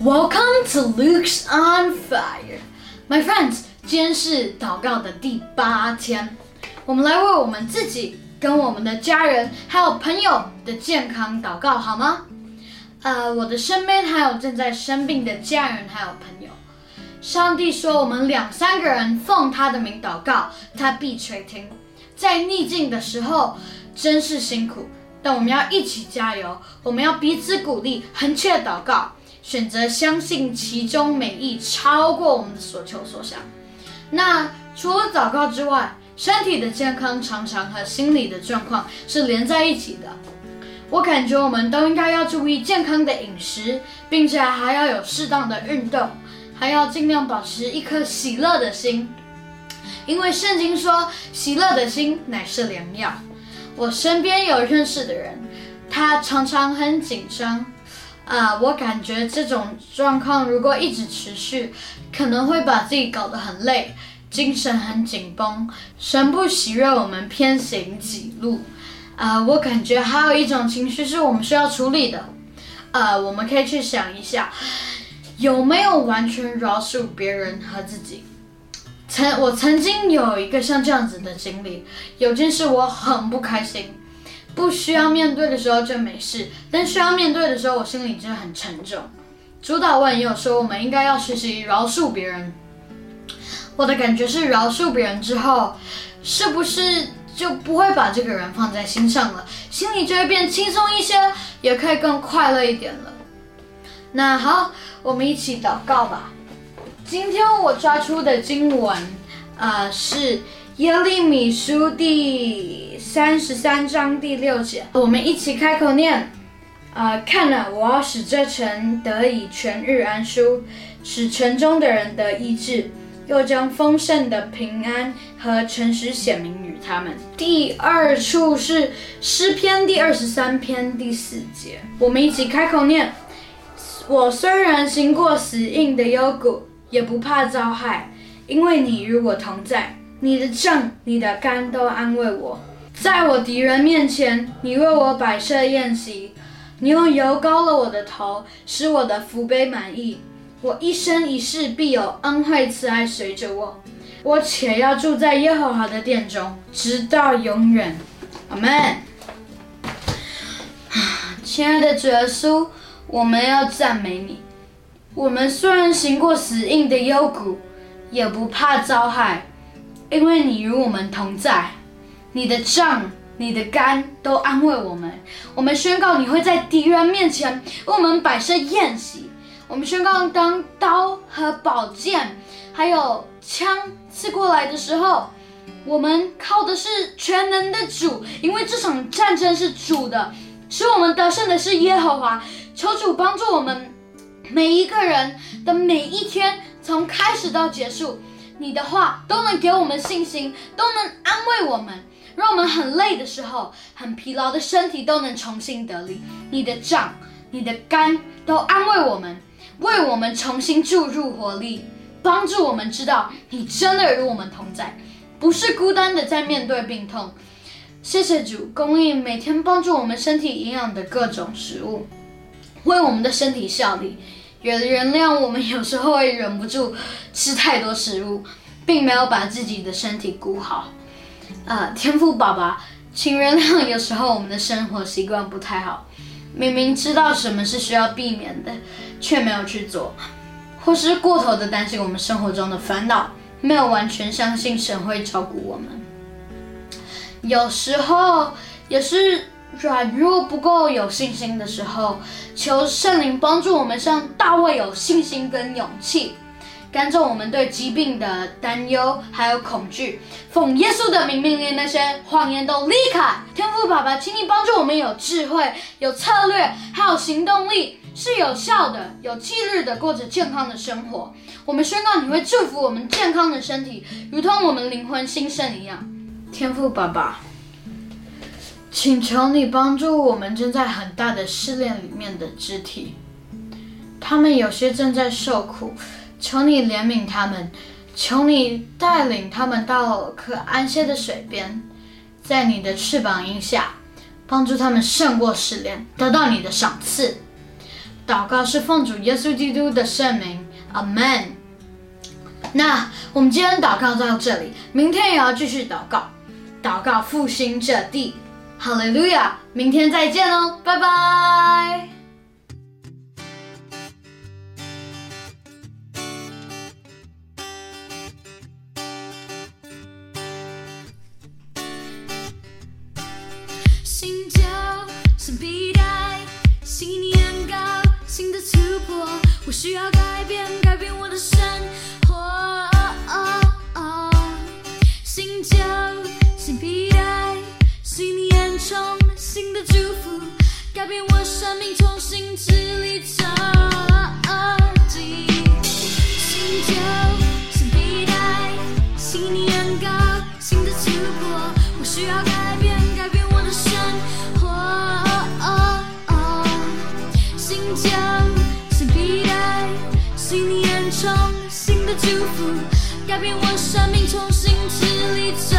Welcome to Luke's on Fire, my friends. 今天是祷告的第八天，我们来为我们自己、跟我们的家人还有朋友的健康祷告，好吗？呃，我的身边还有正在生病的家人还有朋友。上帝说，我们两三个人奉他的名祷告，他必垂听。在逆境的时候，真是辛苦，但我们要一起加油，我们要彼此鼓励，恒切祷告。选择相信其中美意超过我们的所求所想。那除了祷告之外，身体的健康常常和心理的状况是连在一起的。我感觉我们都应该要注意健康的饮食，并且还要有适当的运动，还要尽量保持一颗喜乐的心，因为圣经说喜乐的心乃是良药。我身边有认识的人，他常常很紧张。啊，我感觉这种状况如果一直持续，可能会把自己搞得很累，精神很紧绷，神不喜悦我们偏行己路。啊，我感觉还有一种情绪是我们需要处理的。呃，我们可以去想一下，有没有完全饶恕别人和自己？曾我曾经有一个像这样子的经历，有件事我很不开心。不需要面对的时候就没事，但需要面对的时候，我心里真的很沉重。主导文也有说，我们应该要学习饶恕别人。我的感觉是，饶恕别人之后，是不是就不会把这个人放在心上了？心里就会变轻松一些，也可以更快乐一点了。那好，我们一起祷告吧。今天我抓出的经文，呃，是。耶利米书第三十三章第六节，我们一起开口念。啊，看了，我要使这城得以全日安舒，使城中的人得医治，又将丰盛的平安和诚实显明于他们。第二处是诗篇第二十三篇第四节，我们一起开口念。我虽然行过死荫的幽谷，也不怕遭害，因为你与我同在。你的杖、你的肝都安慰我，在我敌人面前，你为我摆设宴席，你用油膏了我的头，使我的福杯满溢。我一生一世必有恩惠慈爱随着我，我且要住在耶和华的殿中，直到永远。阿门。亲爱的主耶稣，我们要赞美你。我们虽然行过死荫的幽谷，也不怕遭害。因为你与我们同在，你的杖、你的肝都安慰我们。我们宣告你会在敌人面前为我们摆设宴席。我们宣告，当刀和宝剑还有枪刺过来的时候，我们靠的是全能的主，因为这场战争是主的，使我们得胜的是耶和华。求主帮助我们每一个人的每一天，从开始到结束。你的话都能给我们信心，都能安慰我们，让我们很累的时候、很疲劳的身体都能重新得力。你的杖、你的肝都安慰我们，为我们重新注入活力，帮助我们知道你真的与我们同在，不是孤单的在面对病痛。谢谢主供应每天帮助我们身体营养的各种食物，为我们的身体效力。原原谅我们有时候会忍不住吃太多食物，并没有把自己的身体顾好。呃，天赋爸爸，请原谅有时候我们的生活习惯不太好，明明知道什么是需要避免的，却没有去做，或是过头的担心我们生活中的烦恼，没有完全相信神会照顾我们。有时候也是。软弱不够有信心的时候，求圣灵帮助我们像大卫有信心跟勇气，赶走我们对疾病的担忧还有恐惧。奉耶稣的名命令，那些谎言都离开。天父爸爸，请你帮助我们有智慧、有策略，还有行动力，是有效的、有纪律的过着健康的生活。我们宣告你会祝福我们健康的身体，如同我们灵魂新生一样。天父爸爸。请求你帮助我们正在很大的试炼里面的肢体，他们有些正在受苦，求你怜悯他们，求你带领他们到可安歇的水边，在你的翅膀荫下，帮助他们胜过试炼，得到你的赏赐，祷告是奉主耶稣基督的圣名，Amen。那我们今天祷告到这里，明天也要继续祷告，祷告复兴这地，哈利路亚！明天再见喽，拜拜。新旧新皮带，新年高，新的突破，我需要改变，改变我的生活。新旧，年冲，新的祝福，改变我生命，重新支离折击。新旧新皮带，新年高，新的突破，我需要改变，改变我的生活。新旧新皮带，新年冲，新的祝福，改变我生命，重新支离折